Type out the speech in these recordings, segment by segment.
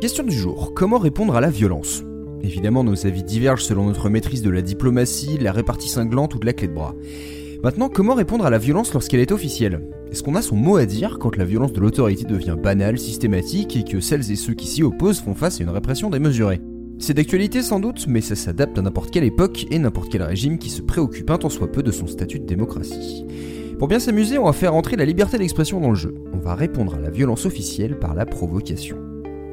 Question du jour, comment répondre à la violence? Évidemment, nos avis divergent selon notre maîtrise de la diplomatie, la répartie cinglante ou de la clé de bras. Maintenant, comment répondre à la violence lorsqu'elle est officielle? Est-ce qu'on a son mot à dire quand la violence de l'autorité devient banale, systématique et que celles et ceux qui s'y opposent font face à une répression démesurée? C'est d'actualité sans doute, mais ça s'adapte à n'importe quelle époque et n'importe quel régime qui se préoccupe un tant soit peu de son statut de démocratie. Pour bien s'amuser, on va faire entrer la liberté d'expression dans le jeu. On va répondre à la violence officielle par la provocation.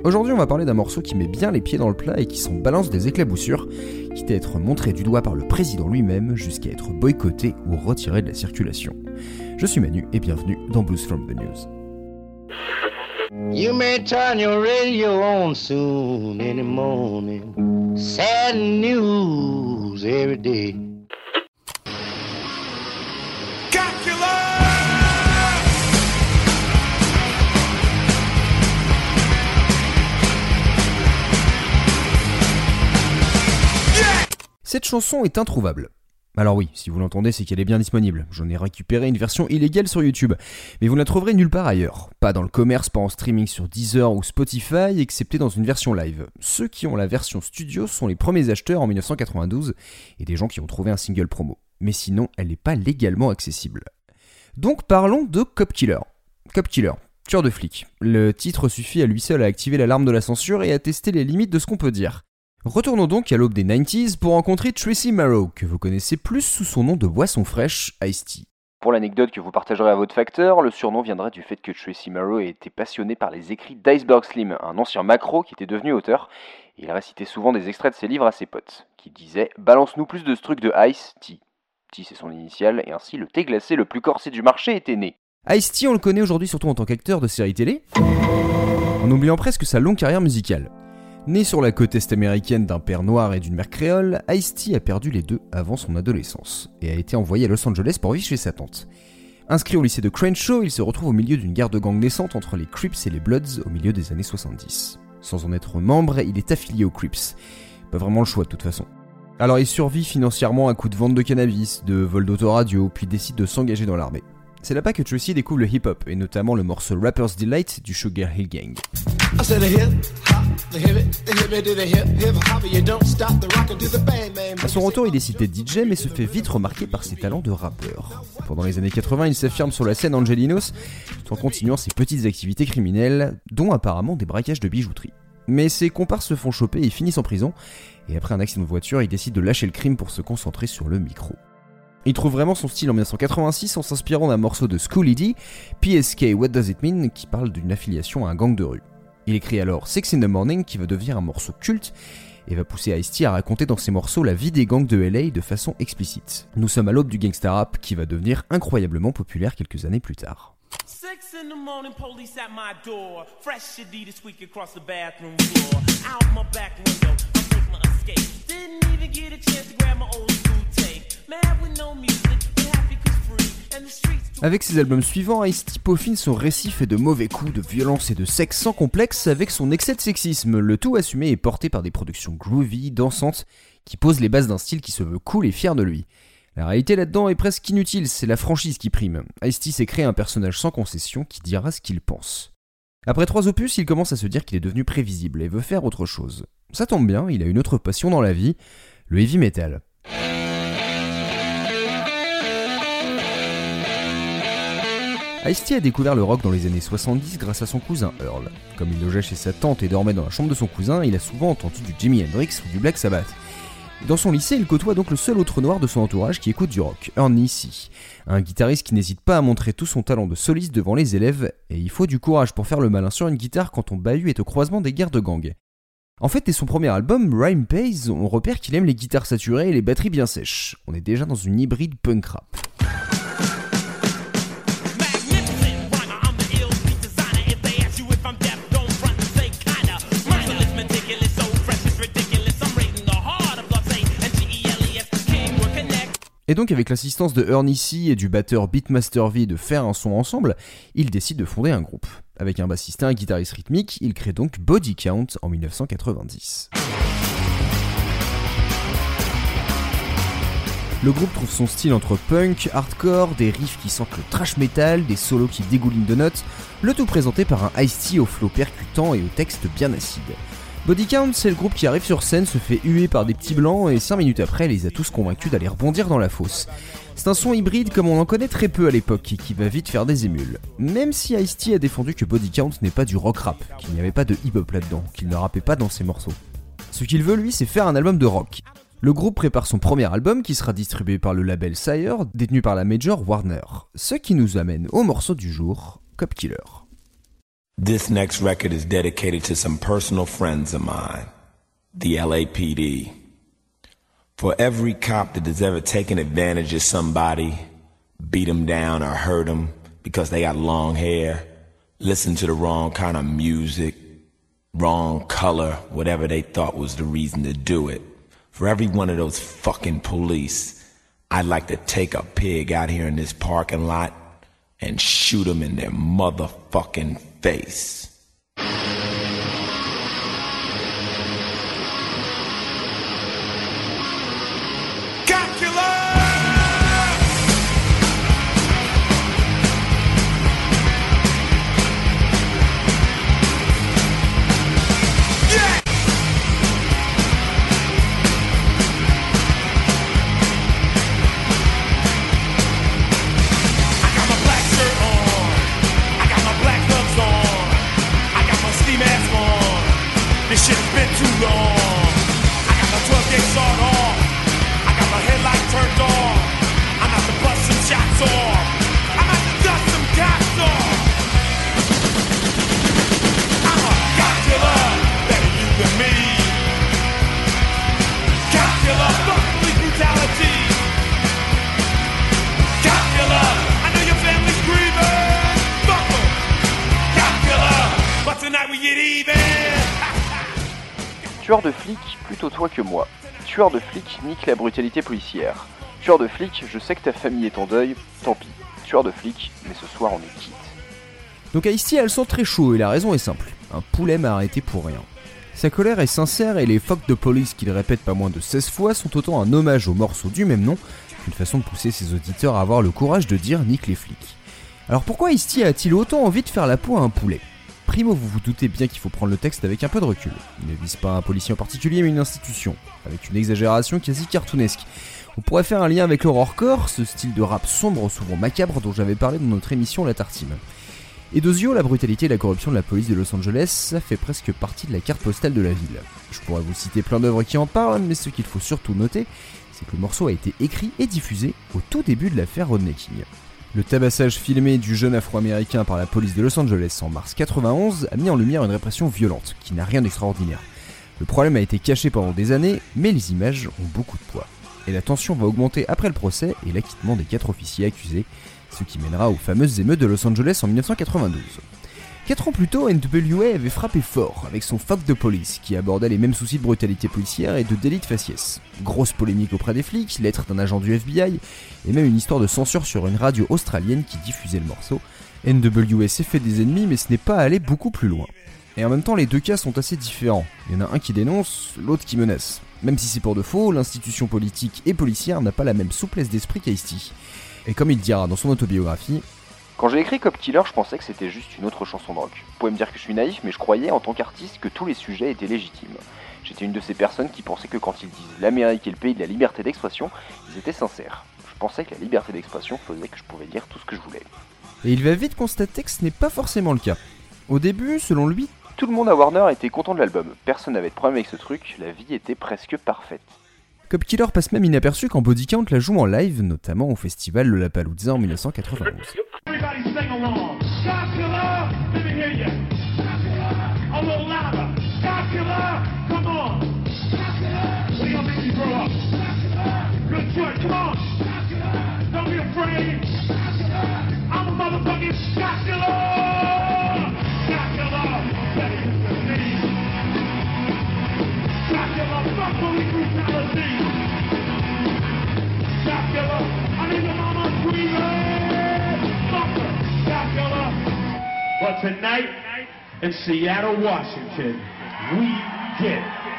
Aujourd'hui, on va parler d'un morceau qui met bien les pieds dans le plat et qui s'en balance des éclaboussures, quitte à être montré du doigt par le président lui-même jusqu'à être boycotté ou retiré de la circulation. Je suis Manu et bienvenue dans Blues from the News. Cette chanson est introuvable. Alors oui, si vous l'entendez, c'est qu'elle est bien disponible. J'en ai récupéré une version illégale sur YouTube, mais vous ne la trouverez nulle part ailleurs. Pas dans le commerce, pas en streaming sur Deezer ou Spotify, excepté dans une version live. Ceux qui ont la version studio sont les premiers acheteurs en 1992 et des gens qui ont trouvé un single promo. Mais sinon, elle n'est pas légalement accessible. Donc parlons de Cop Killer. Cop Killer, tueur de flic. Le titre suffit à lui seul à activer l'alarme de la censure et à tester les limites de ce qu'on peut dire. Retournons donc à l'aube des 90s pour rencontrer Tracy Marrow, que vous connaissez plus sous son nom de boisson fraîche, Ice-T. Pour l'anecdote que vous partagerez à votre facteur, le surnom viendrait du fait que Tracy Marrow été passionné par les écrits d'Iceberg Slim, un ancien macro qui était devenu auteur. il récitait souvent des extraits de ses livres à ses potes, qui disaient Balance-nous plus de ce truc de Ice, T. T c'est son initiale, et ainsi le thé glacé le plus corsé du marché était né. Ice-T, on le connaît aujourd'hui surtout en tant qu'acteur de séries télé, en oubliant presque sa longue carrière musicale. Né sur la côte est américaine d'un père noir et d'une mère créole, Ice-T a perdu les deux avant son adolescence et a été envoyé à Los Angeles pour vivre chez sa tante. Inscrit au lycée de Crenshaw, il se retrouve au milieu d'une guerre de gang naissante entre les Crips et les Bloods au milieu des années 70. Sans en être membre, il est affilié aux Crips. Pas vraiment le choix de toute façon. Alors il survit financièrement à coup de vente de cannabis, de vol d'autoradio, puis décide de s'engager dans l'armée. C'est là-bas que Tracy découvre le hip-hop, et notamment le morceau Rapper's Delight du Sugar Hill Gang. À son retour, il décide d'être DJ, mais se fait vite remarquer par ses talents de rappeur. Pendant les années 80, il s'affirme sur la scène Angelinos, tout en continuant ses petites activités criminelles, dont apparemment des braquages de bijouterie. Mais ses comparses se font choper et finissent en prison, et après un accident de voiture, il décide de lâcher le crime pour se concentrer sur le micro. Il trouve vraiment son style en 1986 en s'inspirant d'un morceau de School D, PSK What Does It Mean, qui parle d'une affiliation à un gang de rue. Il écrit alors Six in the Morning qui va devenir un morceau culte et va pousser Ice-T à raconter dans ses morceaux la vie des gangs de LA de façon explicite. Nous sommes à l'aube du gangsta rap qui va devenir incroyablement populaire quelques années plus tard. Avec ses albums suivants, Ice-T peaufine son récit fait de mauvais coups, de violence et de sexe sans complexe avec son excès de sexisme, le tout assumé et porté par des productions groovy, dansantes, qui posent les bases d'un style qui se veut cool et fier de lui. La réalité là-dedans est presque inutile, c'est la franchise qui prime. Ice-T s'est créé un personnage sans concession qui dira ce qu'il pense. Après trois opus, il commence à se dire qu'il est devenu prévisible et veut faire autre chose. Ça tombe bien, il a une autre passion dans la vie, le heavy metal. Ice-T a découvert le rock dans les années 70 grâce à son cousin Earl. Comme il logeait chez sa tante et dormait dans la chambre de son cousin, il a souvent entendu du Jimi Hendrix ou du Black Sabbath. Dans son lycée, il côtoie donc le seul autre noir de son entourage qui écoute du rock, Ernie C. Un guitariste qui n'hésite pas à montrer tout son talent de soliste devant les élèves, et il faut du courage pour faire le malin sur une guitare quand ton bahut est au croisement des guerres de gang. En fait, dès son premier album, Rhyme Pays, on repère qu'il aime les guitares saturées et les batteries bien sèches. On est déjà dans une hybride punk rap. Et donc avec l'assistance de Ernie C et du batteur Beatmaster V de faire un son ensemble, ils décident de fonder un groupe. Avec un bassiste et un guitariste rythmique, ils créent donc Body Count en 1990. 1990. Le groupe trouve son style entre punk, hardcore, des riffs qui sentent le trash metal, des solos qui dégoulinent de notes, le tout présenté par un Ice-T au flow percutant et au texte bien acide. Body Count, c'est le groupe qui arrive sur scène, se fait huer par des petits blancs et 5 minutes après les a tous convaincus d'aller rebondir dans la fosse. C'est un son hybride comme on en connaît très peu à l'époque et qui va vite faire des émules. Même si Ice-T a défendu que Body Count n'est pas du rock rap, qu'il n'y avait pas de hip-hop là-dedans, qu'il ne rappait pas dans ses morceaux. Ce qu'il veut lui, c'est faire un album de rock. Le groupe prépare son premier album qui sera distribué par le label Sire, détenu par la major Warner. Ce qui nous amène au morceau du jour, Cop Killer. This next record is dedicated to some personal friends of mine, the LAPD. For every cop that has ever taken advantage of somebody, beat them down or hurt them because they got long hair, listened to the wrong kind of music, wrong color, whatever they thought was the reason to do it. For every one of those fucking police, I'd like to take a pig out here in this parking lot and shoot them in their motherfucking face. Tueur de flic, plutôt toi que moi. Tueur de flic, nique la brutalité policière. Tueur de flic, je sais que ta famille est en deuil, tant pis. Tueur de flic, mais ce soir on est quitte. Donc Ice-T elle sent très chaud et la raison est simple. Un poulet m'a arrêté pour rien. Sa colère est sincère et les fuck de police qu'il répète pas moins de 16 fois sont autant un hommage au morceau du même nom qu'une façon de pousser ses auditeurs à avoir le courage de dire nique les flics. Alors pourquoi Ice-T a-t-il autant envie de faire la peau à un poulet? Primo, vous vous doutez bien qu'il faut prendre le texte avec un peu de recul. Il ne vise pas un policier en particulier, mais une institution, avec une exagération quasi cartoonesque. On pourrait faire un lien avec l'horrorcore, ce style de rap sombre, souvent macabre, dont j'avais parlé dans notre émission La Tartine. Et d'Ozio, la brutalité et la corruption de la police de Los Angeles, ça fait presque partie de la carte postale de la ville. Je pourrais vous citer plein d'œuvres qui en parlent, mais ce qu'il faut surtout noter, c'est que le morceau a été écrit et diffusé au tout début de l'affaire Rodney King. Le tabassage filmé du jeune afro-américain par la police de Los Angeles en mars 91 a mis en lumière une répression violente, qui n'a rien d'extraordinaire. Le problème a été caché pendant des années, mais les images ont beaucoup de poids. Et la tension va augmenter après le procès et l'acquittement des quatre officiers accusés, ce qui mènera aux fameuses émeutes de Los Angeles en 1992. Quatre ans plus tôt, NWA avait frappé fort avec son Fuck de Police, qui abordait les mêmes soucis de brutalité policière et de délit de faciès. Grosse polémique auprès des flics, lettre d'un agent du FBI, et même une histoire de censure sur une radio australienne qui diffusait le morceau. NWA s'est fait des ennemis, mais ce n'est pas allé beaucoup plus loin. Et en même temps, les deux cas sont assez différents. Il y en a un qui dénonce, l'autre qui menace. Même si c'est pour de faux, l'institution politique et policière n'a pas la même souplesse d'esprit qu'Ice-T. Et comme il dira dans son autobiographie, quand j'ai écrit Cop Killer, je pensais que c'était juste une autre chanson de rock. Vous pouvez me dire que je suis naïf, mais je croyais en tant qu'artiste que tous les sujets étaient légitimes. J'étais une de ces personnes qui pensaient que quand ils disent l'Amérique est le pays de la liberté d'expression, ils étaient sincères. Je pensais que la liberté d'expression faisait que je pouvais dire tout ce que je voulais. Et il va vite constater que ce n'est pas forcément le cas. Au début, selon lui, tout le monde à Warner était content de l'album. Personne n'avait de problème avec ce truc, la vie était presque parfaite. Cop Killer passe même inaperçu quand Body Count la joue en live, notamment au festival Lollapalooza en 1991. Everybody sing along. Dracula, let me hear you.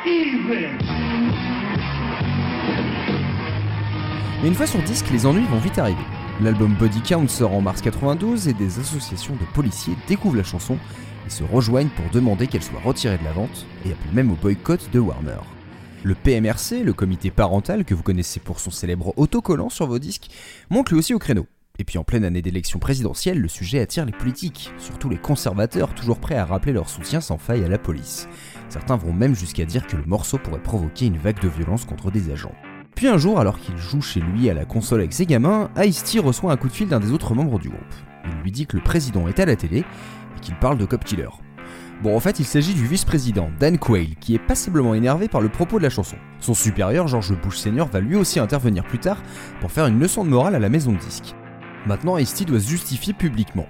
In. Mais une fois sur disque, les ennuis vont vite arriver. L'album Body Count sort en mars 92 et des associations de policiers découvrent la chanson et se rejoignent pour demander qu'elle soit retirée de la vente et appellent même au boycott de Warner. Le PMRC, le comité parental que vous connaissez pour son célèbre autocollant sur vos disques, monte lui aussi au créneau. Et puis en pleine année d'élection présidentielle, le sujet attire les politiques, surtout les conservateurs toujours prêts à rappeler leur soutien sans faille à la police. Certains vont même jusqu'à dire que le morceau pourrait provoquer une vague de violence contre des agents. Puis un jour, alors qu'il joue chez lui à la console avec ses gamins, Ice-T reçoit un coup de fil d'un des autres membres du groupe. Il lui dit que le président est à la télé et qu'il parle de Cop Killer. Bon, en fait, il s'agit du vice-président, Dan Quayle, qui est passablement énervé par le propos de la chanson. Son supérieur, George Bush Sr., va lui aussi intervenir plus tard pour faire une leçon de morale à la maison de disques. Maintenant, Ice-T doit se justifier publiquement.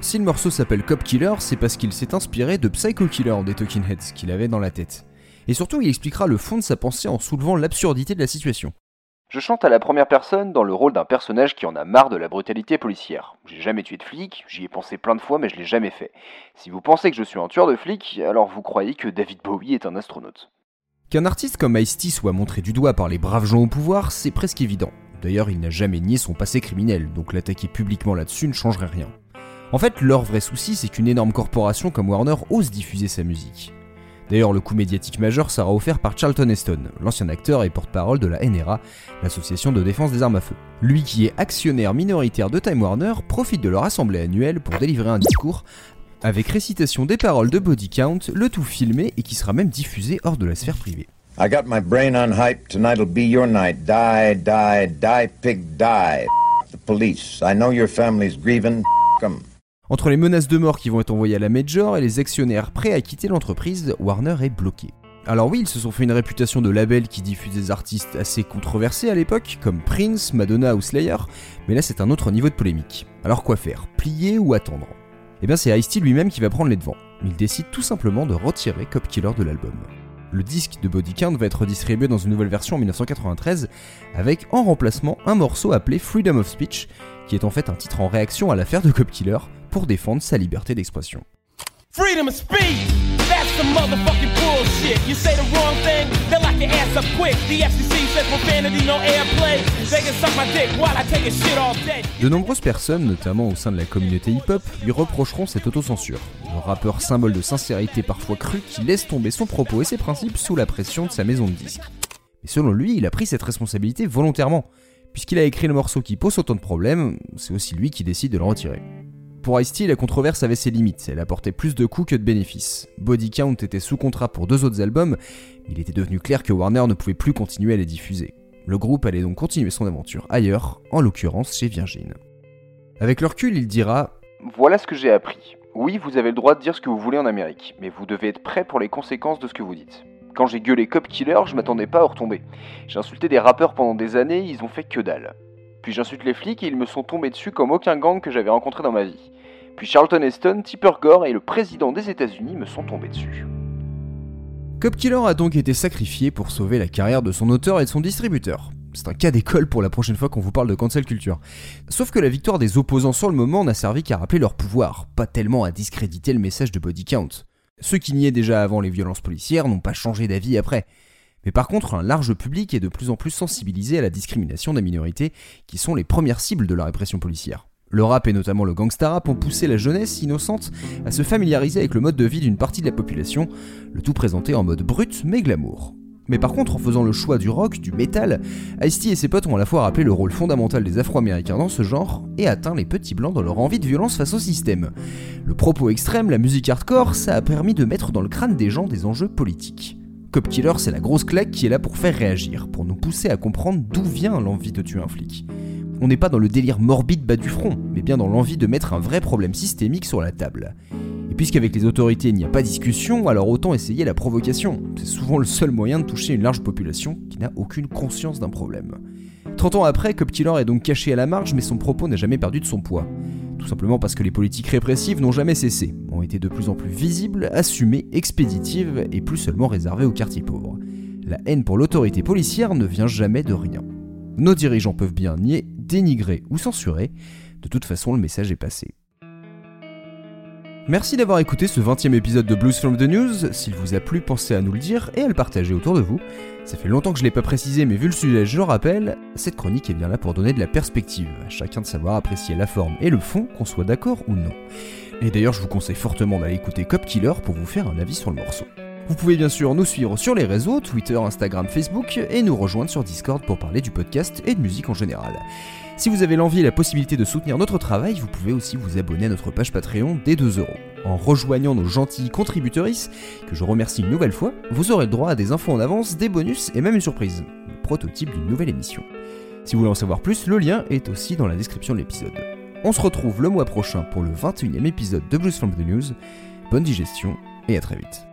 Si le morceau s'appelle Cop Killer, c'est parce qu'il s'est inspiré de Psycho Killer des Talking Heads qu'il avait dans la tête. Et surtout, il expliquera le fond de sa pensée en soulevant l'absurdité de la situation. Je chante à la première personne dans le rôle d'un personnage qui en a marre de la brutalité policière. J'ai jamais tué de flic, j'y ai pensé plein de fois mais je l'ai jamais fait. Si vous pensez que je suis un tueur de flic, alors vous croyez que David Bowie est un astronaute. Qu'un artiste comme Ice-T soit montré du doigt par les braves gens au pouvoir, c'est presque évident. D'ailleurs, il n'a jamais nié son passé criminel, donc l'attaquer publiquement là-dessus ne changerait rien. En fait, leur vrai souci, c'est qu'une énorme corporation comme Warner ose diffuser sa musique. D'ailleurs, le coup médiatique majeur sera offert par Charlton Heston, l'ancien acteur et porte-parole de la NRA, l'association de défense des armes à feu. Lui qui est actionnaire minoritaire de Time Warner profite de leur assemblée annuelle pour délivrer un discours avec récitation des paroles de Body Count, le tout filmé et qui sera même diffusé hors de la sphère privée. I got my brain on hype, tonight'll be your night. Die, die, die, pig, die. The police. I know your family's grieving. Come. Entre les menaces de mort qui vont être envoyées à la Major et les actionnaires prêts à quitter l'entreprise, Warner est bloqué. Alors oui, ils se sont fait une réputation de label qui diffuse des artistes assez controversés à l'époque, comme Prince, Madonna ou Slayer, mais là c'est un autre niveau de polémique. Alors quoi faire? Plier ou attendre? Eh bien c'est Ice-T lui-même qui va prendre les devants. Il décide tout simplement de retirer Cop Killer de l'album. Le disque de Body Count va être distribué dans une nouvelle version en 1993, avec en remplacement un morceau appelé Freedom of Speech, qui est en fait un titre en réaction à l'affaire de Cop Killer, pour défendre sa liberté d'expression. Freedom of speech. That's some motherfucking bullshit. You say the wrong thing, they'll lock your ass up quick. The FCC says profanity, no airplay. They can suck my dick while I take a shit all day. De nombreuses personnes, notamment au sein de la communauté hip-hop, lui reprocheront cette autocensure. Le rappeur symbole de sincérité parfois crue qui laisse tomber son propos et ses principes sous la pression de sa maison de disques. Mais selon lui, il a pris cette responsabilité volontairement. Puisqu'il a écrit le morceau qui pose autant de problèmes, c'est aussi lui qui décide de le retirer. Pour Ice-T, la controverse avait ses limites, elle apportait plus de coûts que de bénéfices. Body Count était sous contrat pour deux autres albums, mais il était devenu clair que Warner ne pouvait plus continuer à les diffuser. Le groupe allait donc continuer son aventure ailleurs, en l'occurrence chez Virgin. Avec le recul, il dira Voilà ce que j'ai appris. Oui, vous avez le droit de dire ce que vous voulez en Amérique, mais vous devez être prêt pour les conséquences de ce que vous dites. Quand j'ai gueulé Cop Killer, je m'attendais pas à retomber. J'ai insulté des rappeurs pendant des années, ils ont fait que dalle. Puis j'insulte les flics et ils me sont tombés dessus comme aucun gang que j'avais rencontré dans ma vie. Puis Charlton Heston, Tipper Gore et le président des États-Unis me sont tombés dessus. Cop Killer a donc été sacrifié pour sauver la carrière de son auteur et de son distributeur. C'est un cas d'école pour la prochaine fois qu'on vous parle de cancel culture. Sauf que la victoire des opposants sur le moment n'a servi qu'à rappeler leur pouvoir, pas tellement à discréditer le message de Body Count. Ceux qui niaient déjà avant les violences policières n'ont pas changé d'avis après. Mais par contre, un large public est de plus en plus sensibilisé à la discrimination des minorités, qui sont les premières cibles de la répression policière. Le rap et notamment le gangsta rap ont poussé la jeunesse innocente à se familiariser avec le mode de vie d'une partie de la population, le tout présenté en mode brut mais glamour. Mais par contre, en faisant le choix du rock, du métal, Ice-T et ses potes ont à la fois rappelé le rôle fondamental des Afro-Américains dans ce genre et atteint les petits blancs dans leur envie de violence face au système. Le propos extrême, la musique hardcore, ça a permis de mettre dans le crâne des gens des enjeux politiques. Cop Killer, c'est la grosse claque qui est là pour faire réagir, pour nous pousser à comprendre d'où vient l'envie de tuer un flic. On n'est pas dans le délire morbide bas du front, mais bien dans l'envie de mettre un vrai problème systémique sur la table. Et puisqu'avec les autorités il n'y a pas discussion, alors autant essayer la provocation. C'est souvent le seul moyen de toucher une large population qui n'a aucune conscience d'un problème. 30 ans après, Cop Killer est donc caché à la marge, mais son propos n'a jamais perdu de son poids. Tout simplement parce que les politiques répressives n'ont jamais cessé, ont été de plus en plus visibles, assumées, expéditives et plus seulement réservées aux quartiers pauvres. La haine pour l'autorité policière ne vient jamais de rien. Nos dirigeants peuvent bien nier dénigrer ou censurer, de toute façon le message est passé. Merci d'avoir écouté ce 20 e épisode de Blues from the News. S'il vous a plu, pensez à nous le dire et à le partager autour de vous. Ça fait longtemps que je l'ai pas précisé, mais vu le sujet, je le rappelle, cette chronique est bien là pour donner de la perspective, à chacun de savoir apprécier la forme et le fond, qu'on soit d'accord ou non. Et d'ailleurs, je vous conseille fortement d'aller écouter Cop Killer pour vous faire un avis sur le morceau. Vous pouvez bien sûr nous suivre sur les réseaux, Twitter, Instagram, Facebook, et nous rejoindre sur Discord pour parler du podcast et de musique en général. Si vous avez l'envie et la possibilité de soutenir notre travail, vous pouvez aussi vous abonner à notre page Patreon dès 2 euros. En rejoignant nos gentils contributrices, que je remercie une nouvelle fois, vous aurez le droit à des infos en avance, des bonus et même une surprise, le prototype d'une nouvelle émission. Si vous voulez en savoir plus, le lien est aussi dans la description de l'épisode. On se retrouve le mois prochain pour le 21 e épisode de Blues from the News. Bonne digestion et à très vite.